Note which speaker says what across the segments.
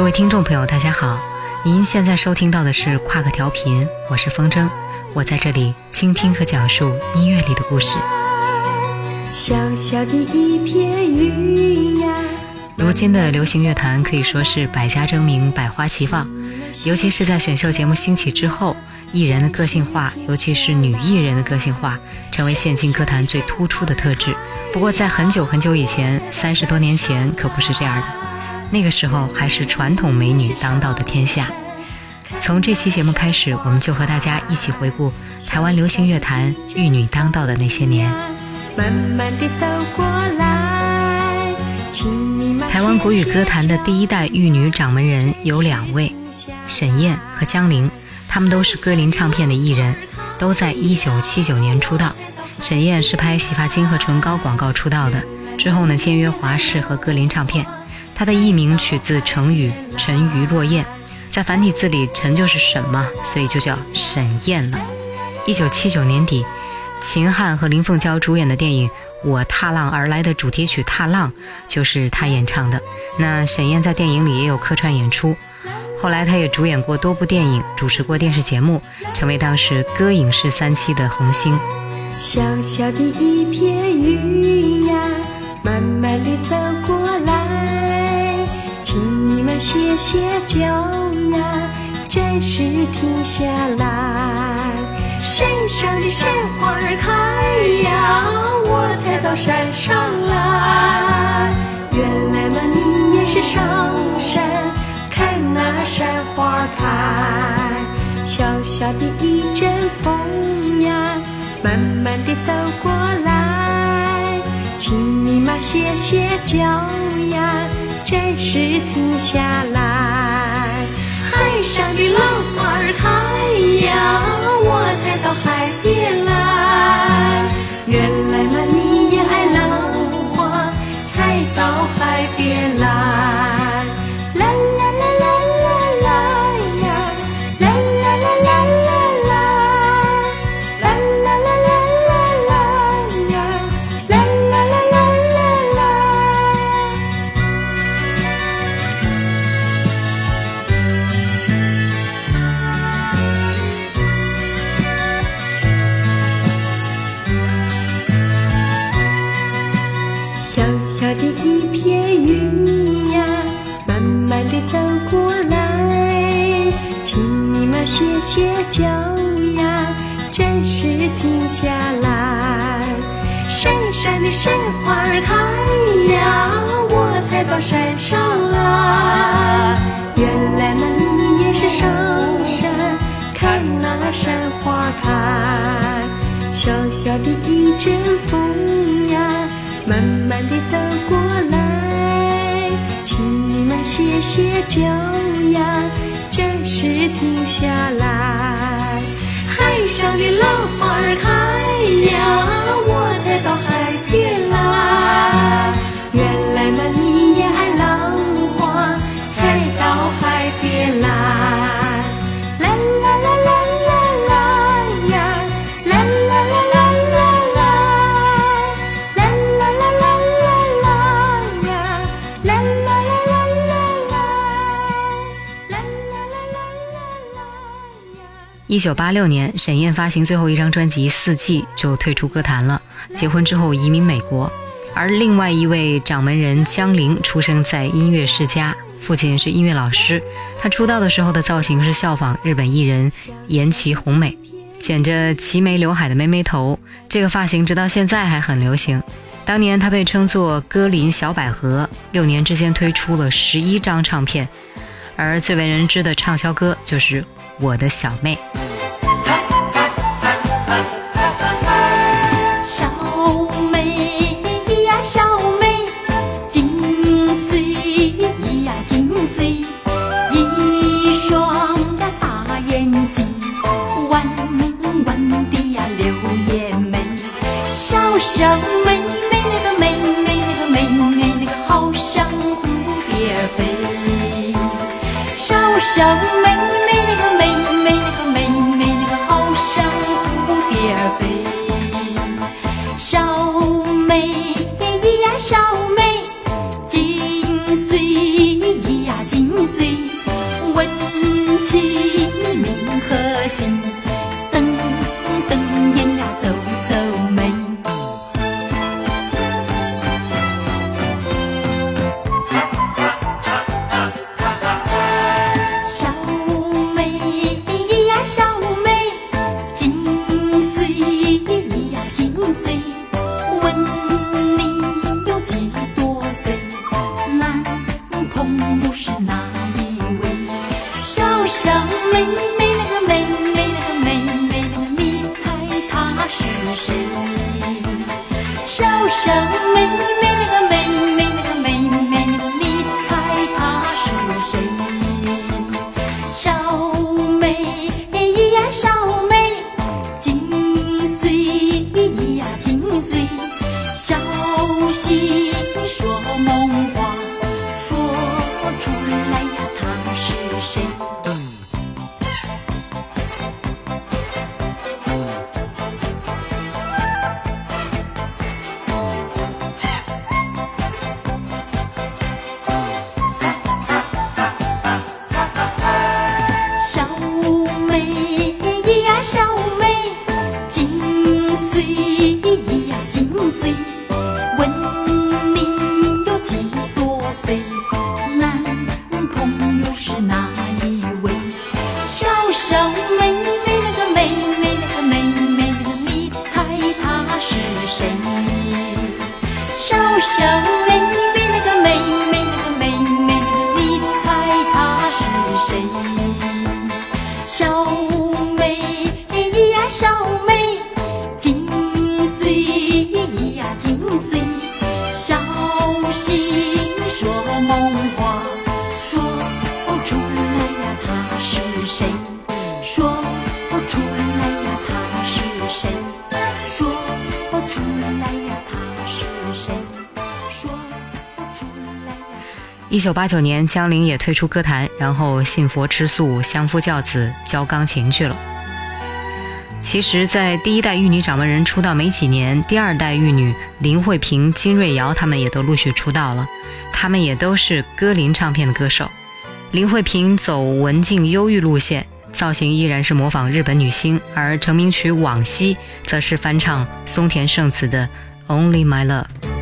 Speaker 1: 各位听众朋友，大家好，您现在收听到的是跨个调频，我是风筝，我在这里倾听和讲述音乐里的故事。
Speaker 2: 小小的一片云呀，
Speaker 1: 如今的流行乐坛可以说是百家争鸣、百花齐放，尤其是在选秀节目兴起之后，艺人的个性化，尤其是女艺人的个性化，成为现今歌坛最突出的特质。不过，在很久很久以前，三十多年前可不是这样的，那个时候还是传统美女当道的天下。从这期节目开始，我们就和大家一起回顾台湾流行乐坛玉女当道的那些年。
Speaker 2: 慢慢地走过来，
Speaker 1: 台湾国语歌坛的第一代玉女掌门人有两位，沈燕和江玲，她们都是歌林唱片的艺人，都在一九七九年出道。沈燕是拍洗发精和唇膏广告出道的，之后呢签约华视和歌林唱片。他的艺名取自成语“沉鱼落雁”，在繁体字里“沉”就是什么，所以就叫沈燕了。一九七九年底，秦汉和林凤娇主演的电影《我踏浪而来》的主题曲《踏浪》就是他演唱的。那沈燕在电影里也有客串演出，后来她也主演过多部电影，主持过电视节目，成为当时歌影视三栖的红星。
Speaker 2: 小小的一片云呀，慢慢地走过来，请你们歇歇脚呀，暂时停下来。山上的山花儿开呀，我才到山上来。原来嘛，你也是上山看那山花开。小小的一阵风呀，慢慢地走过来，请你嘛歇歇脚呀，暂时停下来。海上的浪花儿开呀，一
Speaker 1: 九八六年，沈燕发行最后一张专辑《四季》就退出歌坛了。结婚之后移民美国，而另外一位掌门人江玲出生在音乐世家，父亲是音乐老师。她出道的时候的造型是效仿日本艺人岩崎宏美，剪着齐眉刘海的妹妹头，这个发型直到现在还很流行。当年她被称作歌林小百合，六年之间推出了十一张唱片，而最为人知的畅销歌就是《我的小妹》。
Speaker 3: 小妹呀，小妹，金穗呀，金穗，一双呀大眼睛，弯弯的呀柳叶眉，小小妹妹那个妹妹那个妹妹那个好像蝴蝶飞，小小起 c 小心说梦话说不出来呀他是谁说不出来呀他是谁说不出来呀他是谁说不出来呀
Speaker 4: 一九八九年江铃也退出歌坛然后信佛吃素相夫教子教钢琴去了。其实在第一代玉女掌门人出道没几年第二代玉女林慧萍金瑞瑶她们也都陆续出道了。她们也都是歌林唱片的歌手。林慧萍走文静忧郁路线造型依然是模仿日本女星而成名曲往昔则是翻唱松田圣子的 only my love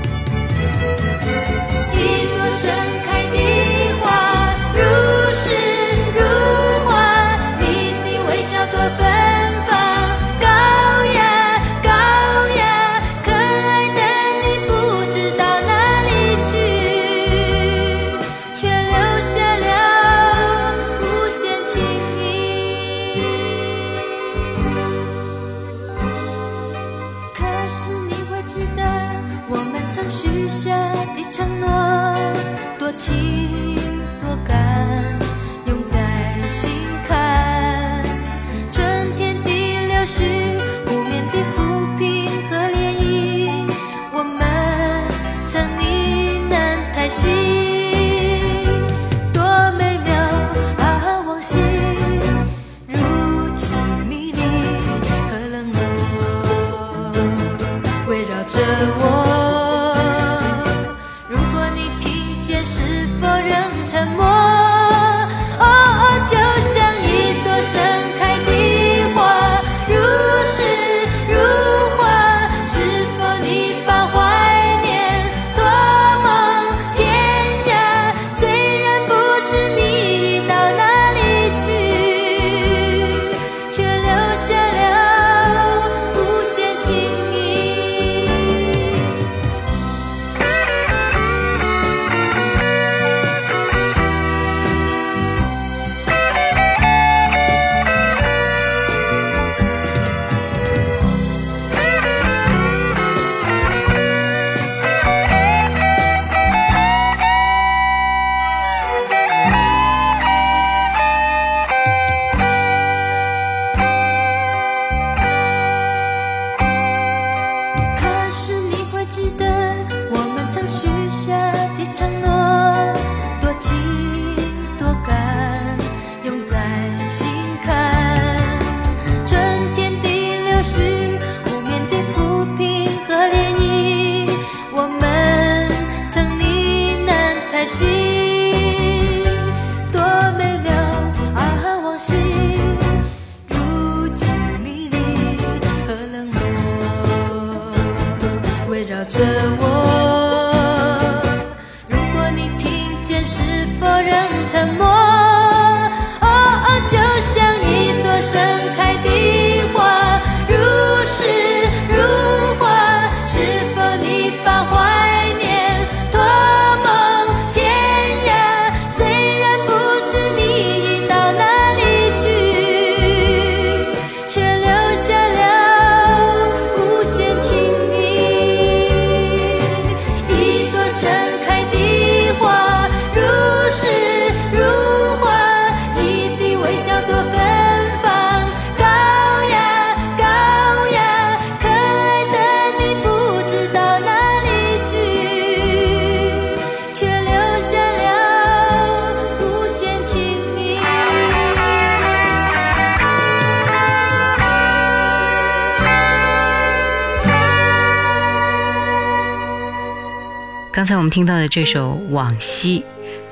Speaker 5: 听到的
Speaker 4: 这首往昔。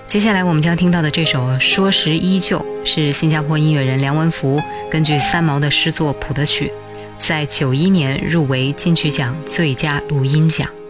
Speaker 4: 接下来我们将听到的这首说时依旧是新加坡音乐人梁文福根据三毛的诗作谱的曲在九一年入围金曲奖最佳录音奖。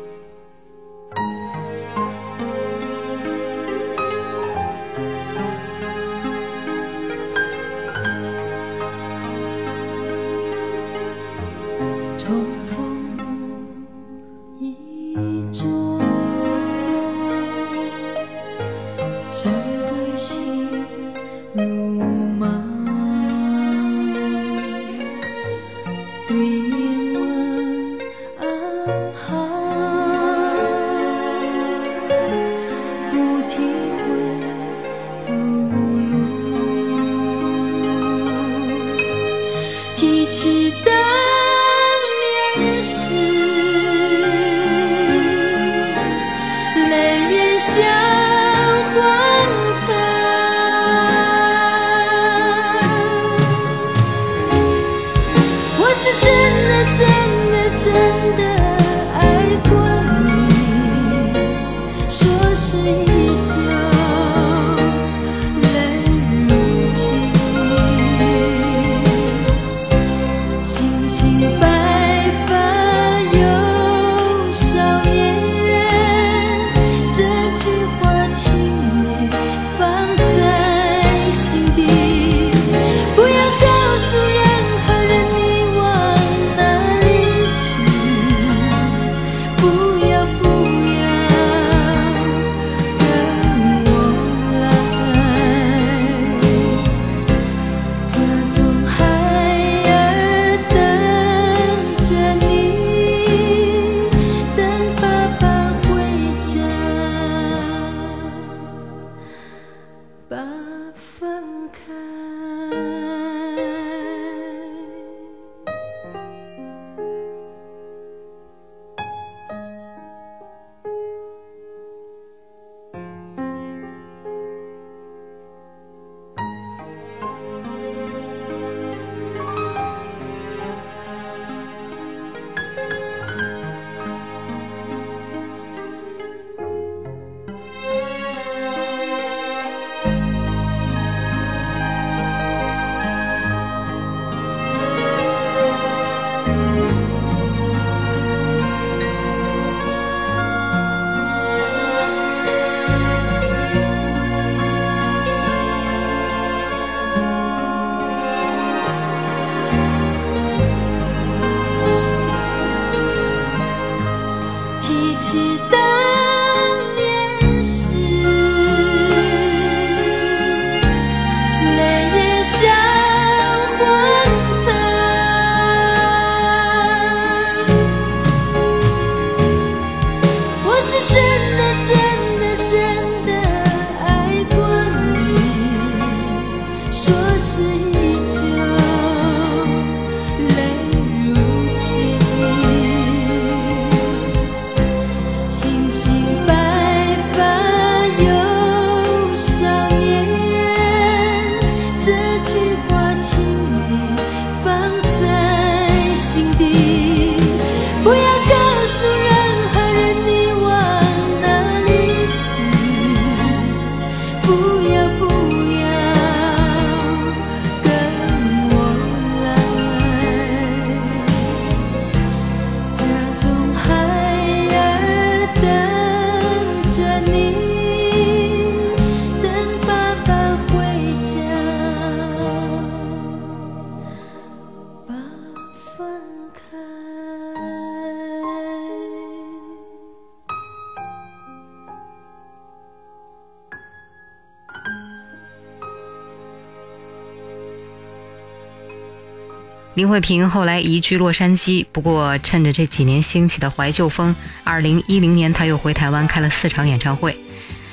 Speaker 1: 林慧萍后来移居洛杉矶，不过趁着这几年兴起的怀旧风，2010年她又回台湾开了四场演唱会。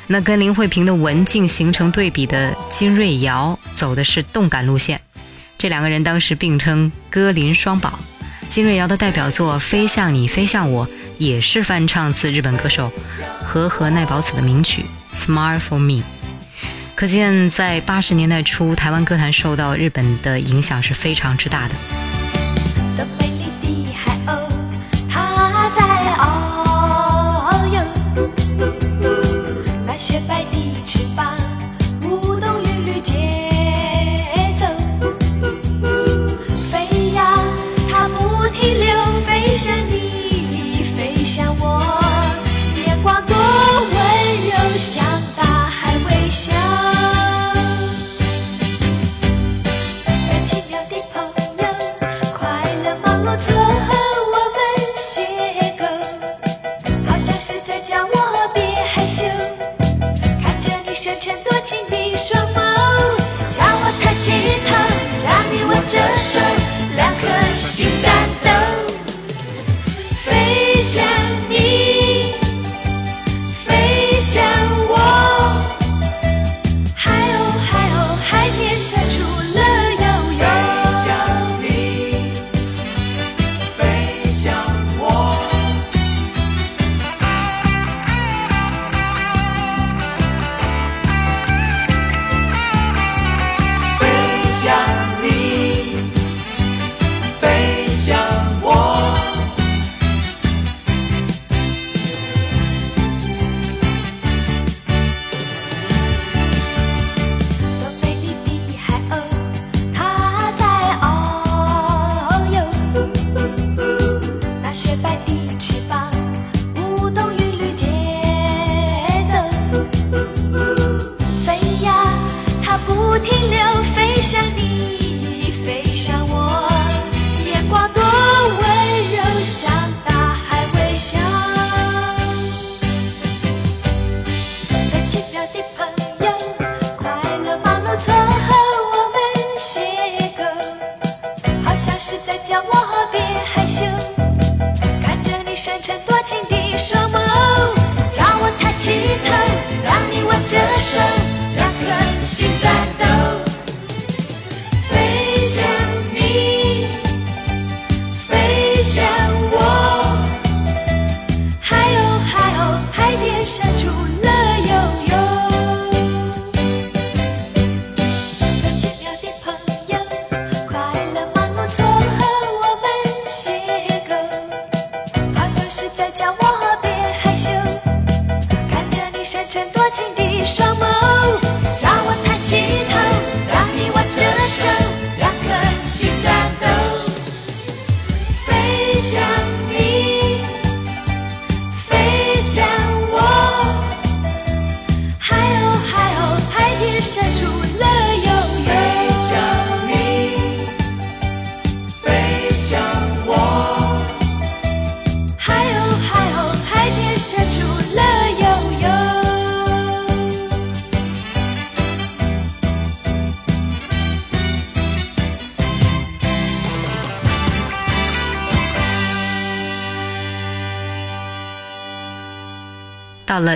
Speaker 1: 那跟林慧萍的文静形成对比的金瑞瑶，走的是动感路线。这两个人当时并称“歌林双宝”。金瑞瑶的代表作《飞向你，飞向我》也是翻唱自日本歌手和和奈保子的名曲《Smile for Me》。可见，在八十年代初，台湾歌坛受到日本的影响是非常之大
Speaker 4: 的。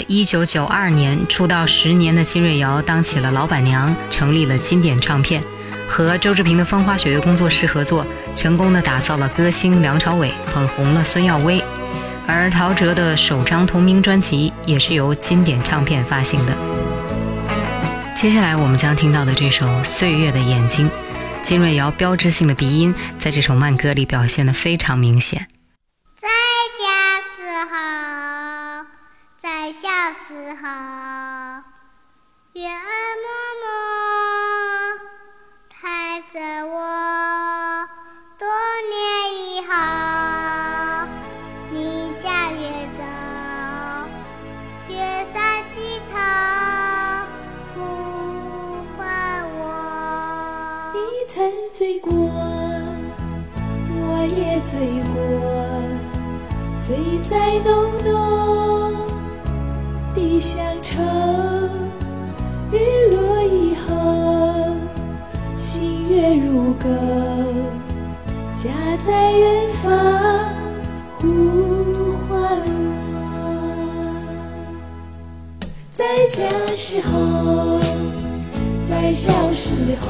Speaker 1: 一九九二年，出道十年的金瑞瑶当起了老板娘，成立了经典唱片，和周志平的风花雪月工作室合作，成功的打造了歌星梁朝伟，捧红了孙耀威。而陶喆的首张同名专辑也是由经典唱片发行的。接下来我们将听到的这首《岁月的眼睛》，金瑞瑶标志性的鼻音在这首慢歌里表现得非常明显。
Speaker 6: 时候，月儿默默看着我。多年以后，你家越走，越上溪头呼唤我。
Speaker 3: 你曾醉过，我也醉过，醉在浓浓乡愁。日落以后，星月如钩，
Speaker 4: 家在远方呼唤我，在家时候，在小时候，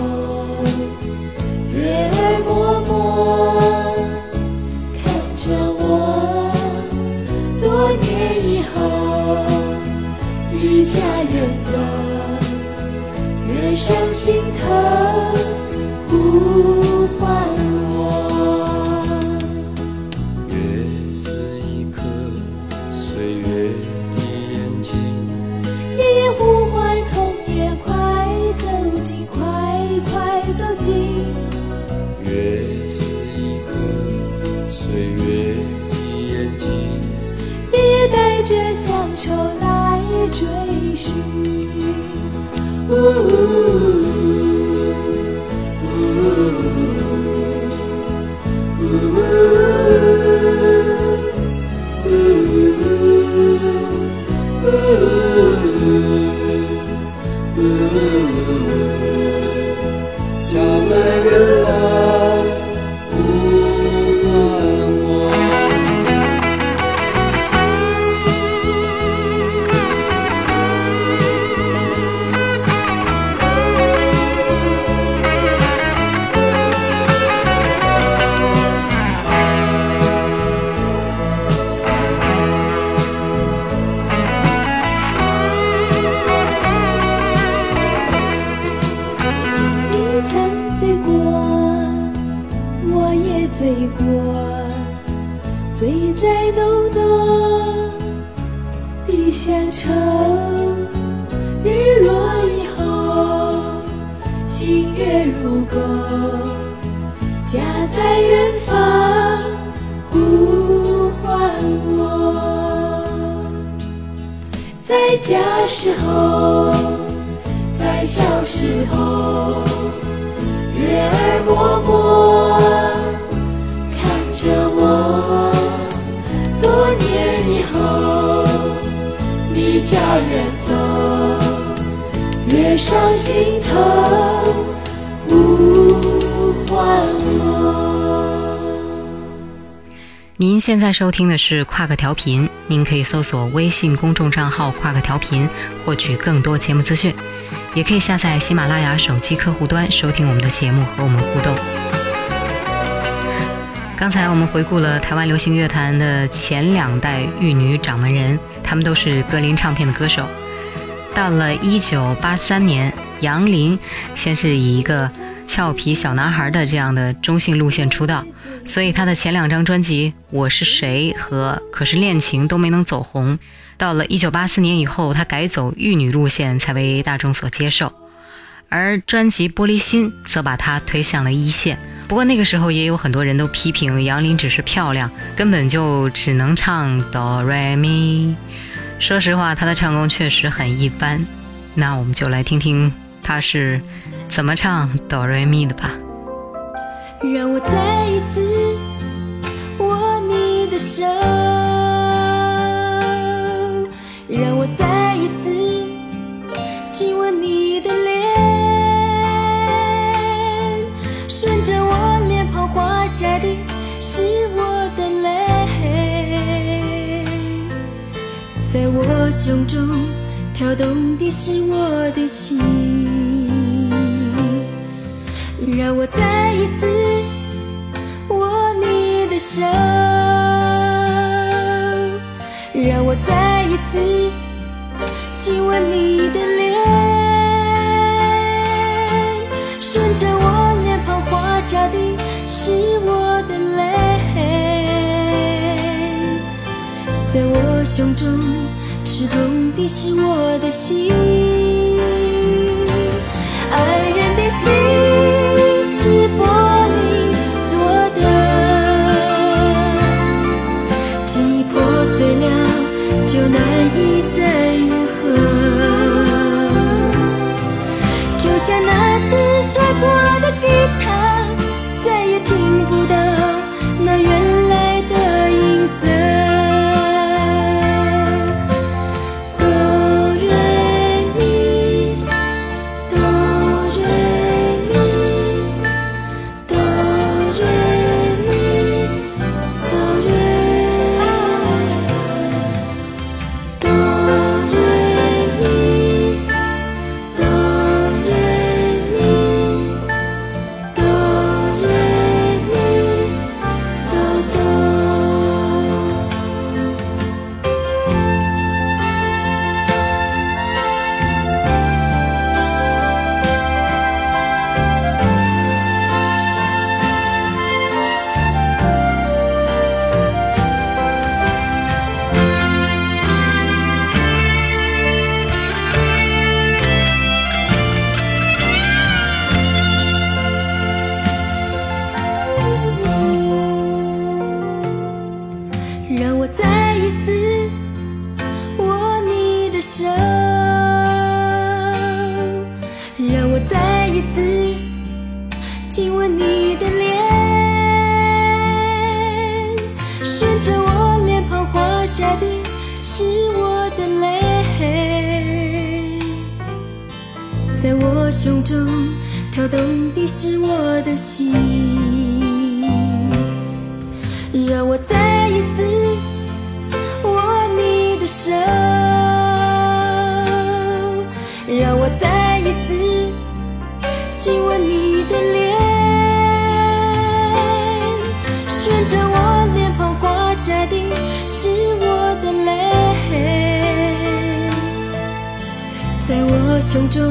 Speaker 1: 您现在收听的是跨个调频，您可以搜索微信公众账号“跨个调频”获取更多节目资讯，也可以下载喜马拉雅手机客户端收听我们的节目和我们互动。刚才我们回顾了台湾流行乐坛的前两代玉女掌门人，他们都是歌林唱片的歌手。到了一九八三年，杨林先是以一个俏皮小男孩的这样的中性路线出道，所以他的前两张专辑《我是谁》和《可是恋情》都没能走红。到了一九八四年以后，他改走玉女路线，才为大众所接受。而专辑《玻璃心》则把他推向了一线。不过那个时候也有很多人都批评杨林只是漂亮，根本就只能唱哆来咪。说实话，他的唱功确实很一般。那我们就来听听他是怎么唱哆来咪的吧。
Speaker 4: 让我再一次握你的手，让我再一次亲吻你的脸，顺着我脸庞滑下的是我的泪，在我胸中跳动的是我的心。让我再一次握你的手，让我再一次亲吻你的脸，顺着我脸庞滑下的是我的泪，在我胸中刺痛的是我的心。爱人的心难以在我胸中跳动的是我的心，让我再一次握你的手，让我再一次亲吻你的脸，我胸中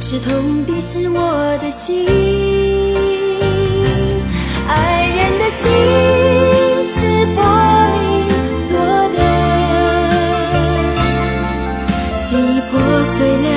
Speaker 4: 刺痛的是我的心，爱人的心是玻璃做的，记忆破碎了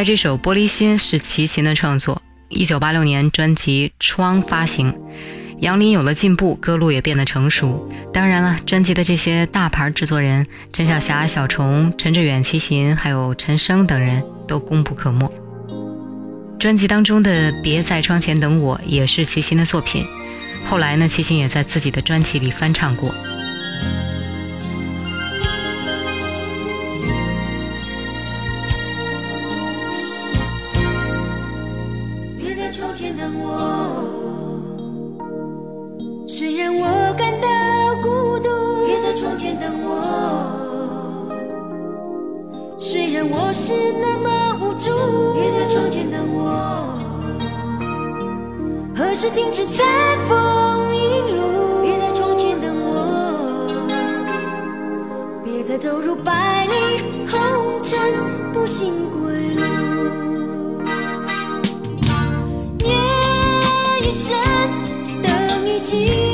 Speaker 1: 才这首《玻璃心》是齐秦的创作，一九八六年专辑《窗》发行。杨林有了进步，歌路也变得成熟。当然了，专辑的这些大牌制作人陈小霞、小虫、陈志远、齐秦，还有陈升等人都功不可没。专辑当中的《别在窗前等我》也是齐秦的作品。后来呢，齐秦也在自己的专辑里翻唱过。
Speaker 4: 我，虽然我感到孤独。别在窗前等我，虽然我是那么无助。别在窗前等我，何时停止在风引路？别在窗前等我，别再走入百里红尘，不信归路。夜已深，灯已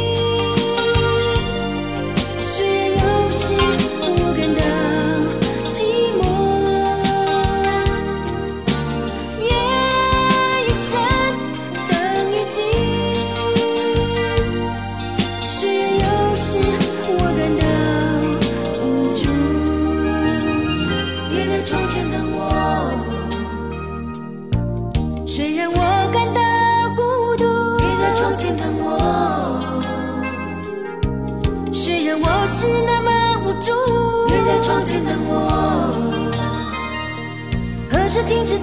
Speaker 4: 是那么无助，窗前等我。何时停止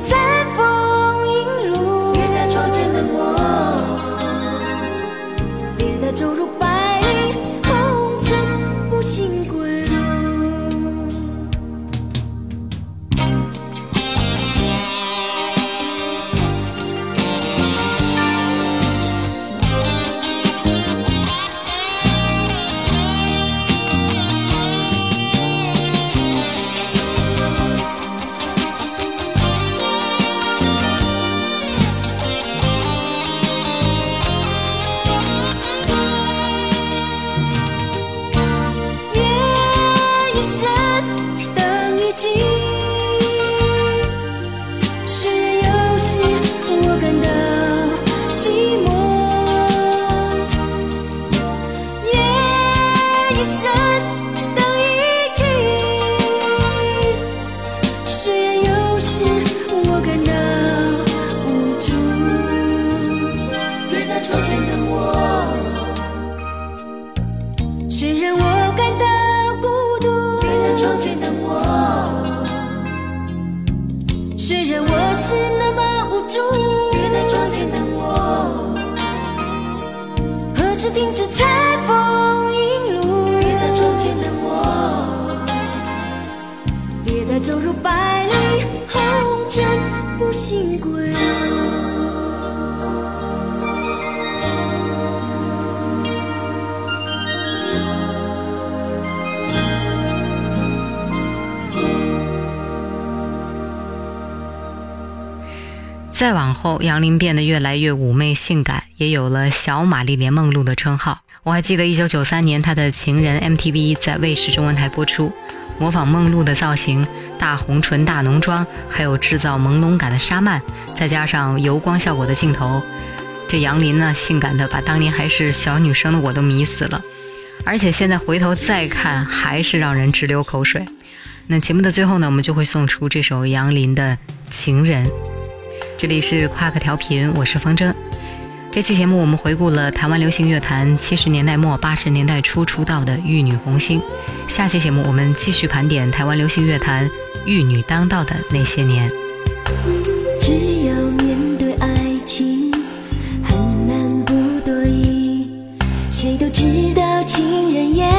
Speaker 4: 再
Speaker 1: 往后，杨林变得越来越妩媚性感，也有了“小玛丽莲梦露”的称号。我还记得1993年，她的《情人》MTV 在卫视中文台播出，模仿梦露的造型，大红唇、大浓妆，还有制造朦胧感的纱幔，再加上油光效果的镜头，这杨林呢，性感的把当年还是小女生的我都迷死了。而且现在回头再看，还是让人直流口水。那节目的最后呢，我们就会送出这首杨林的《情人》。这里是夸克调频，我是风筝。这期节目我们回顾了台湾流行乐坛七十年代末八十年代初出道的玉女红星。下期节目我们继续盘点台湾流行乐坛玉女当道的那些年。
Speaker 4: 只要面对爱情，很难不多疑。谁都知道情人眼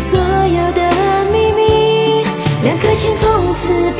Speaker 4: 所有的秘密，两颗心从此